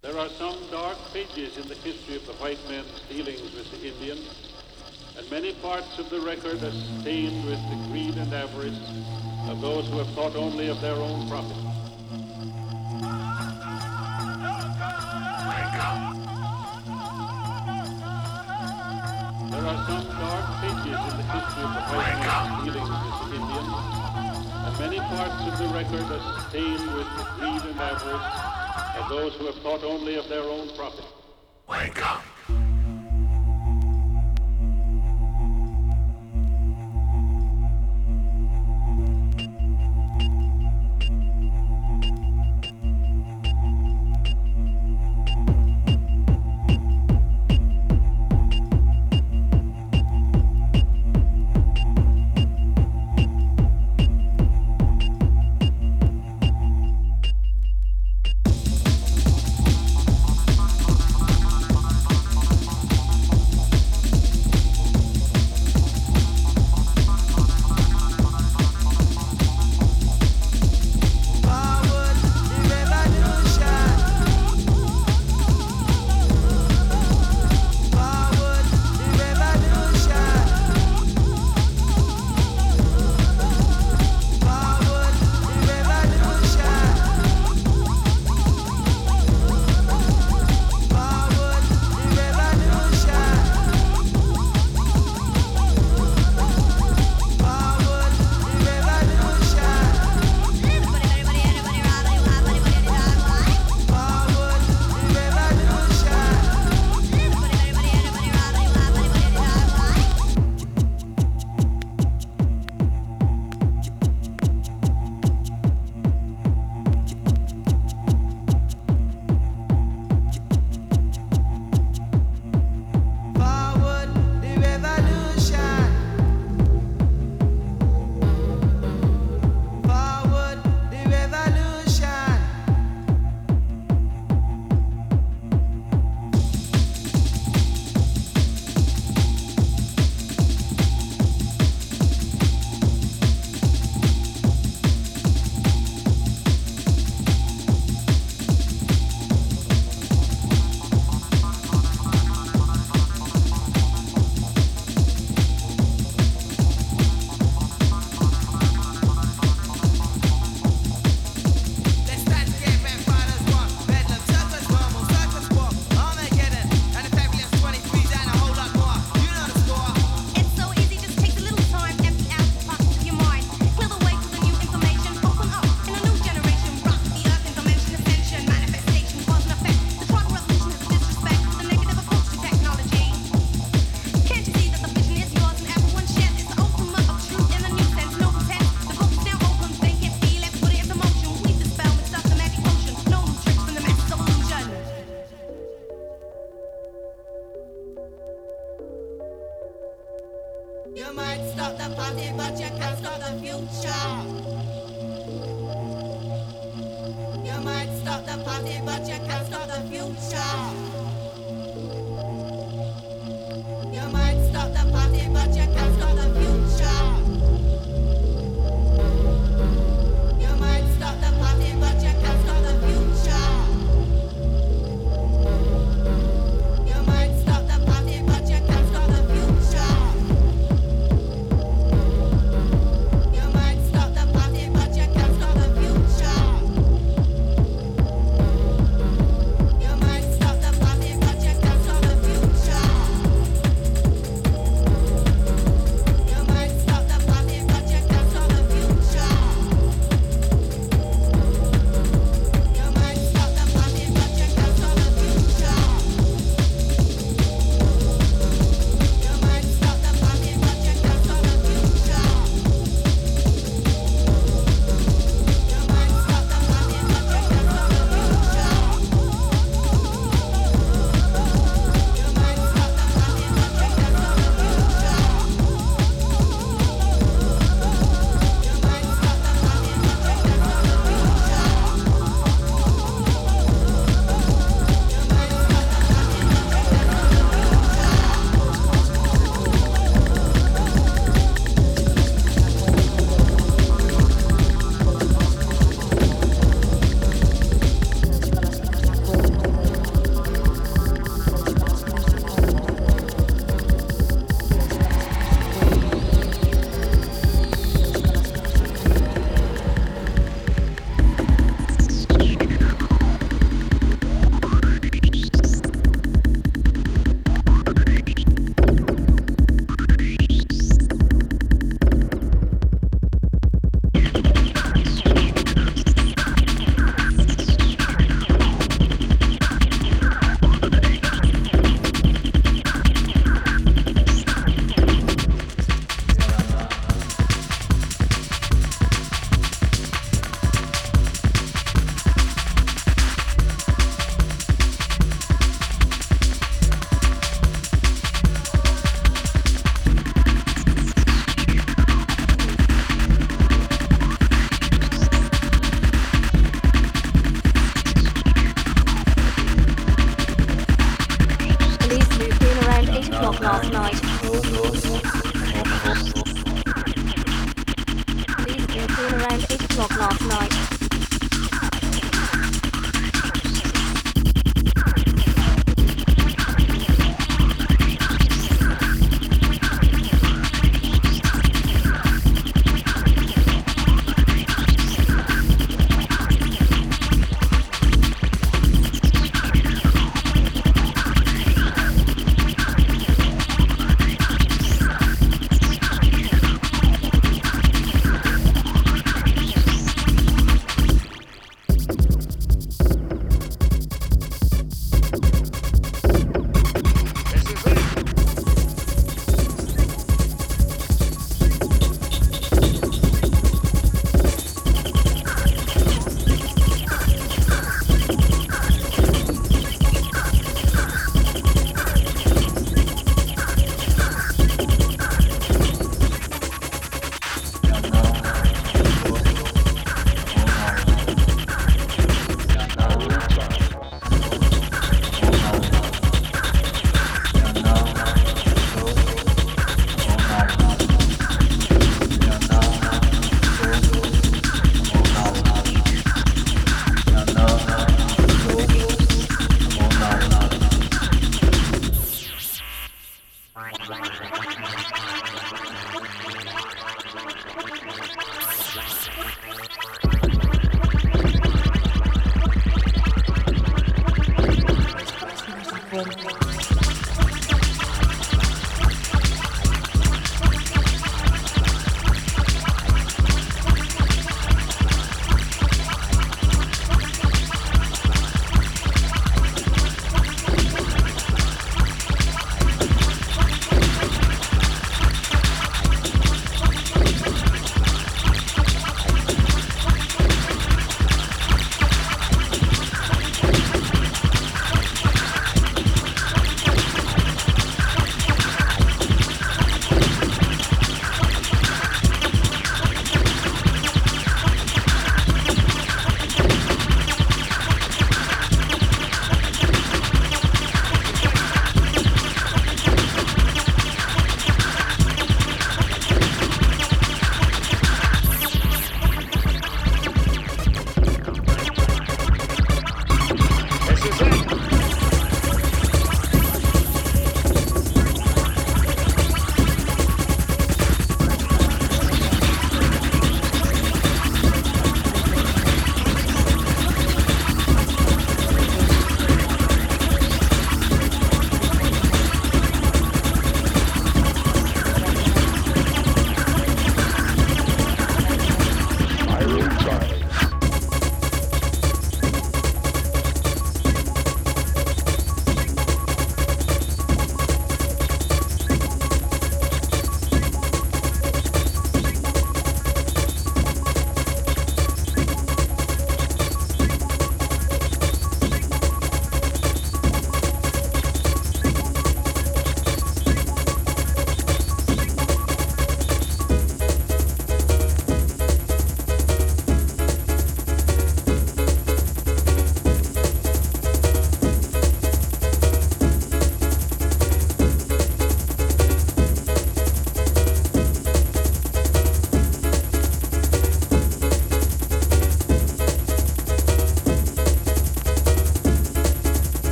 There are some dark pages in the history of the white man's dealings with the Indian, and many parts of the record are stained with the greed and avarice of those who have thought only of their own profit. There are some dark pages in the history of the white man's dealings with the Indian, and many parts of the record are stained with the greed and avarice and those who have thought only of their own profit. Wake up. หลอกหลอกหลอก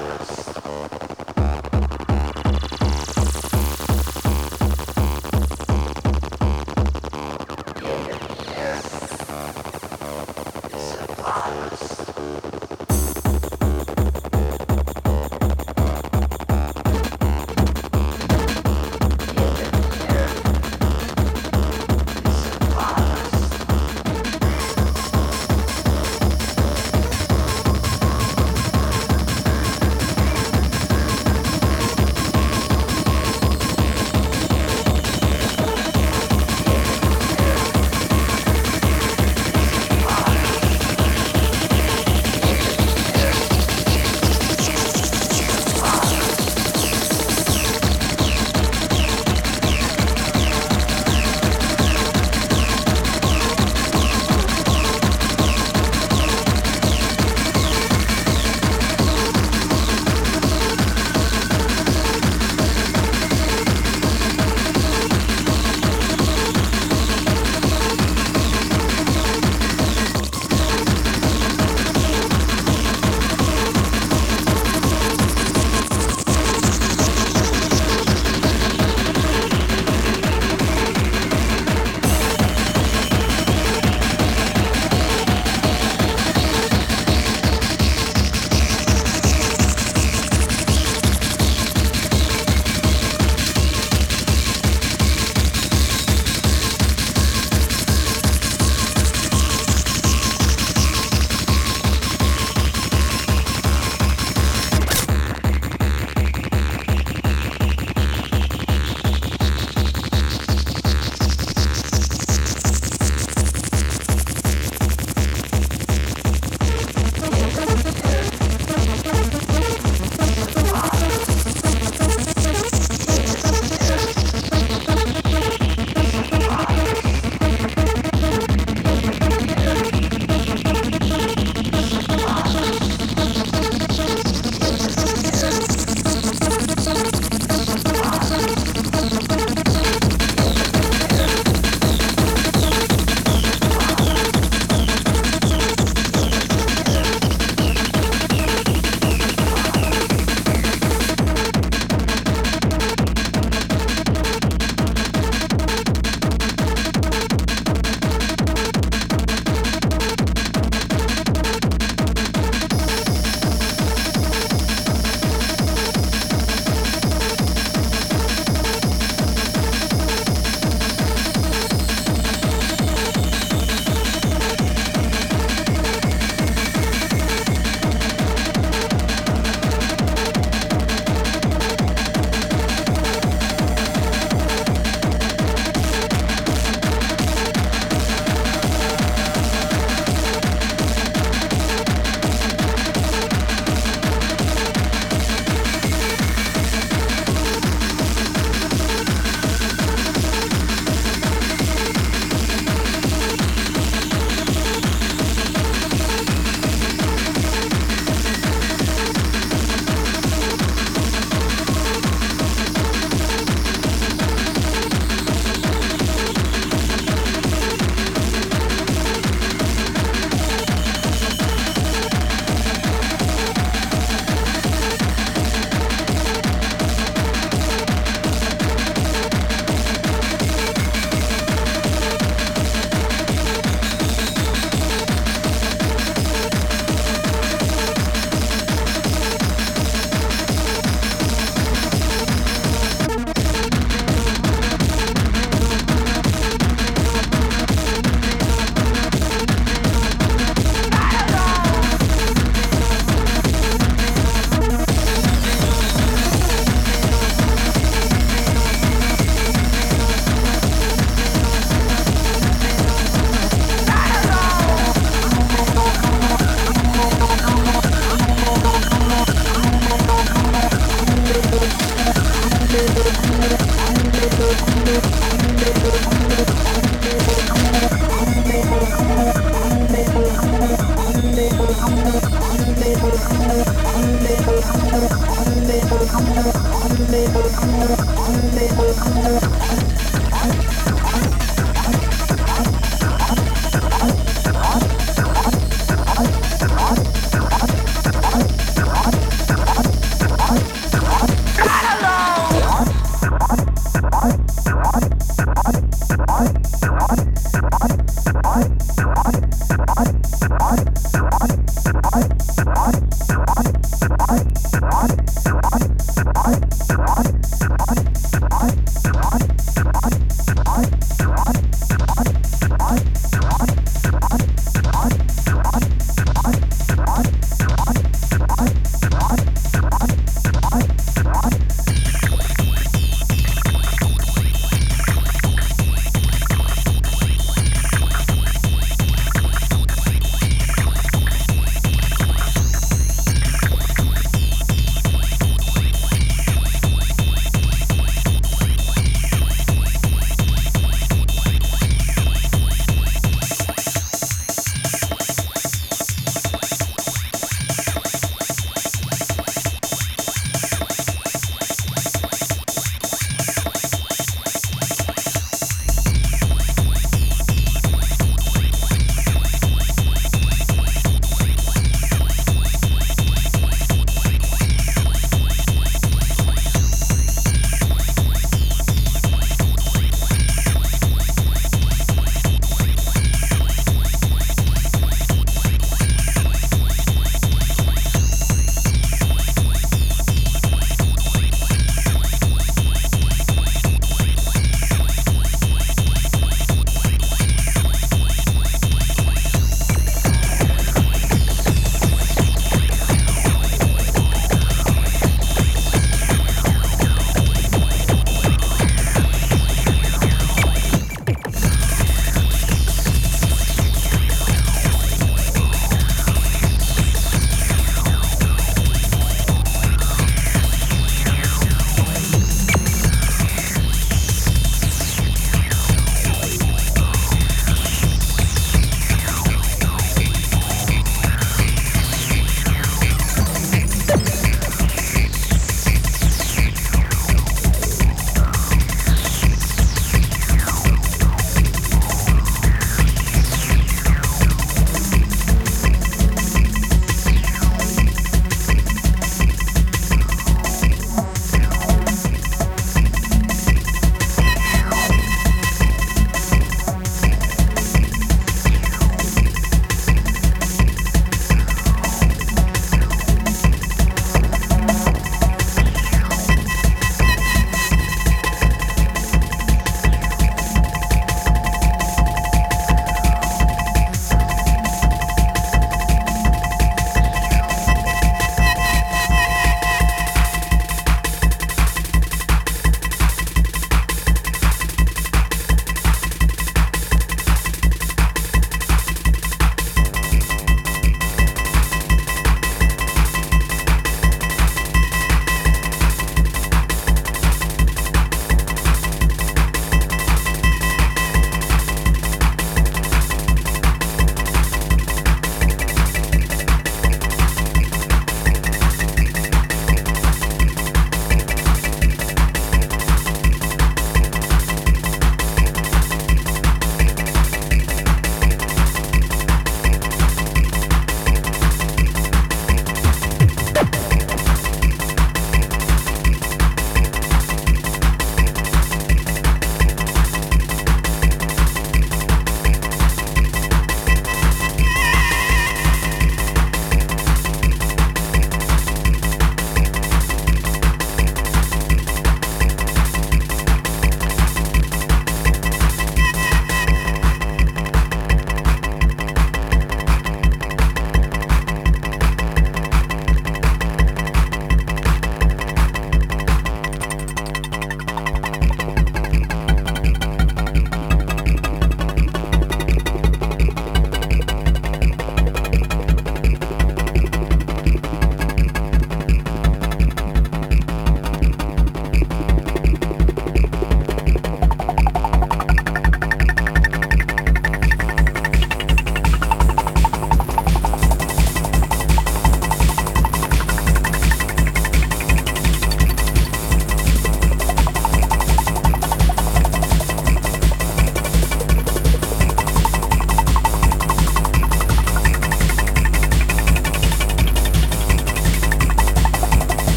Thank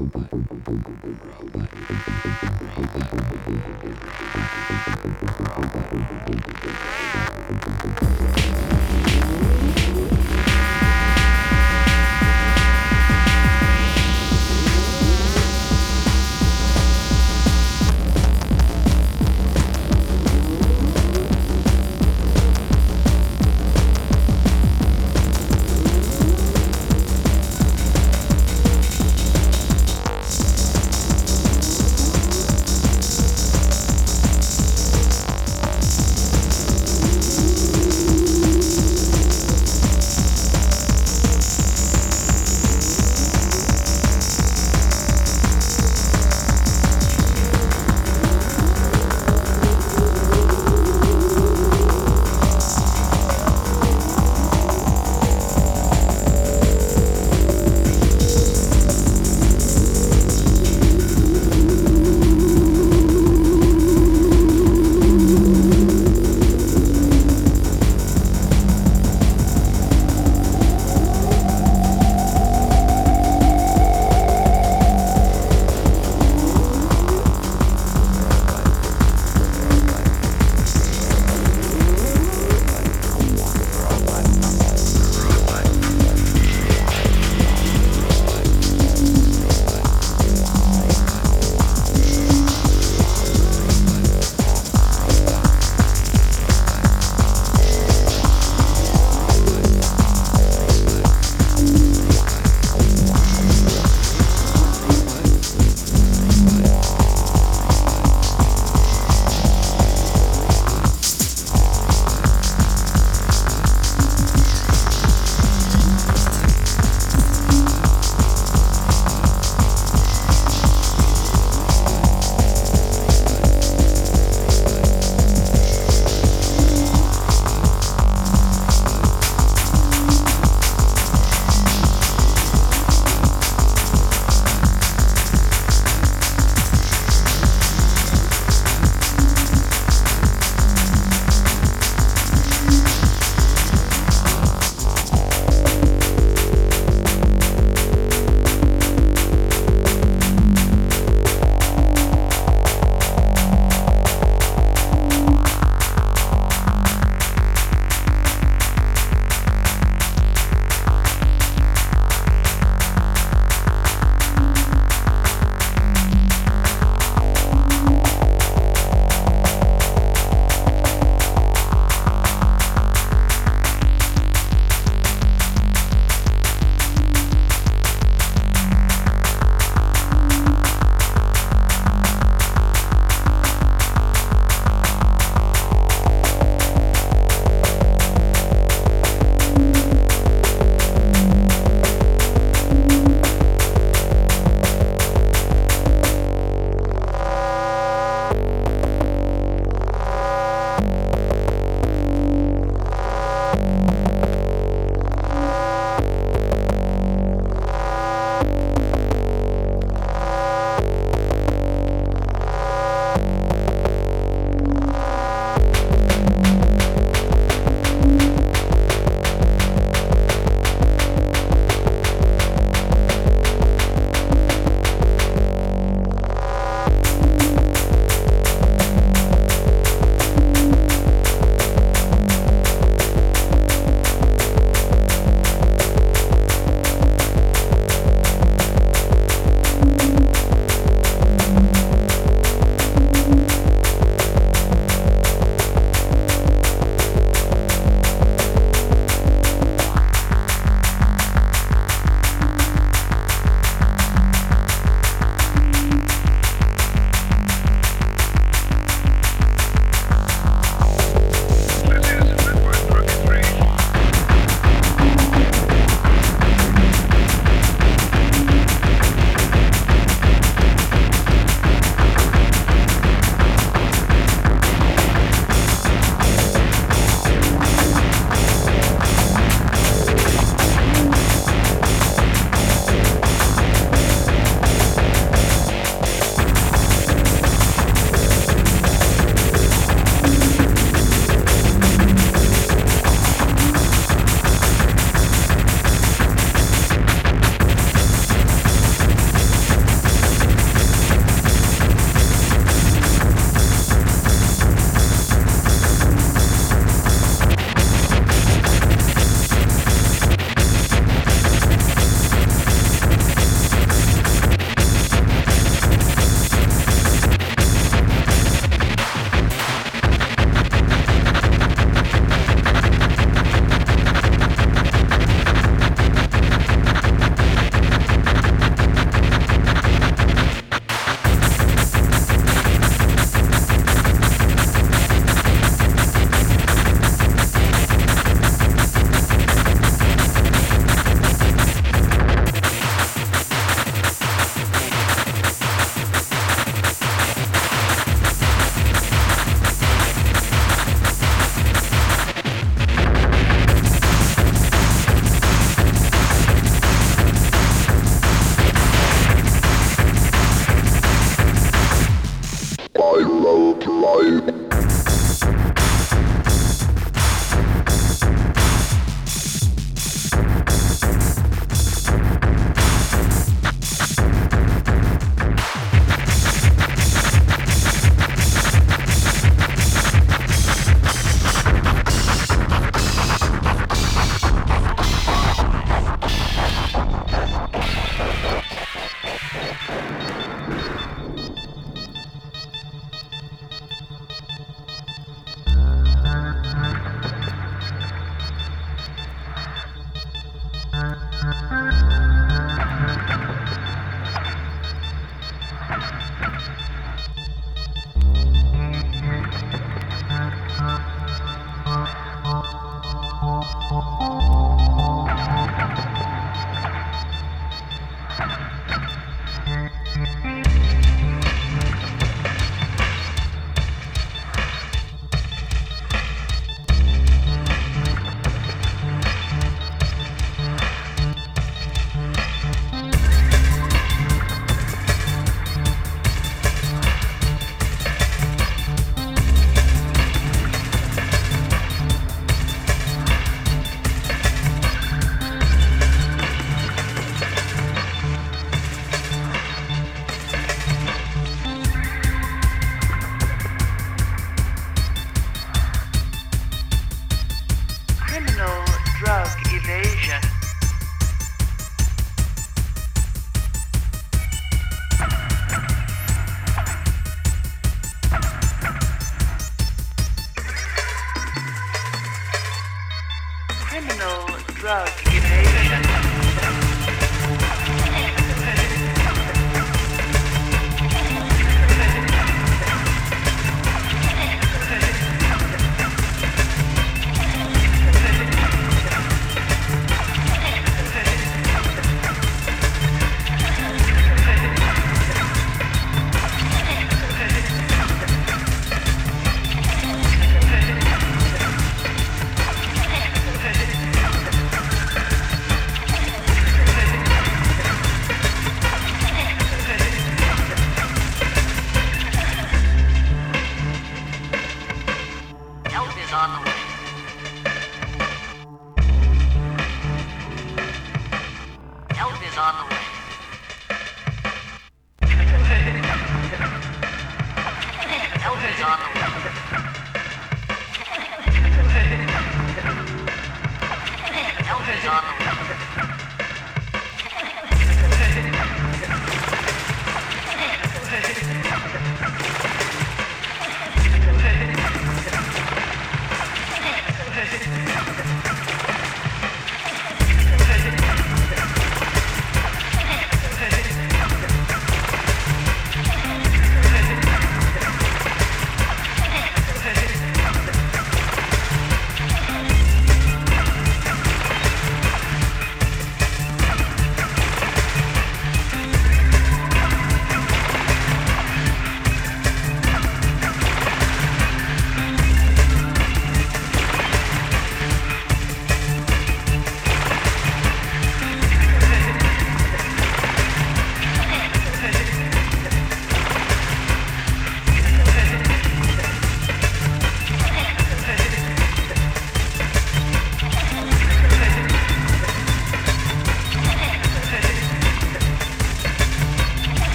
robot, robot, robot.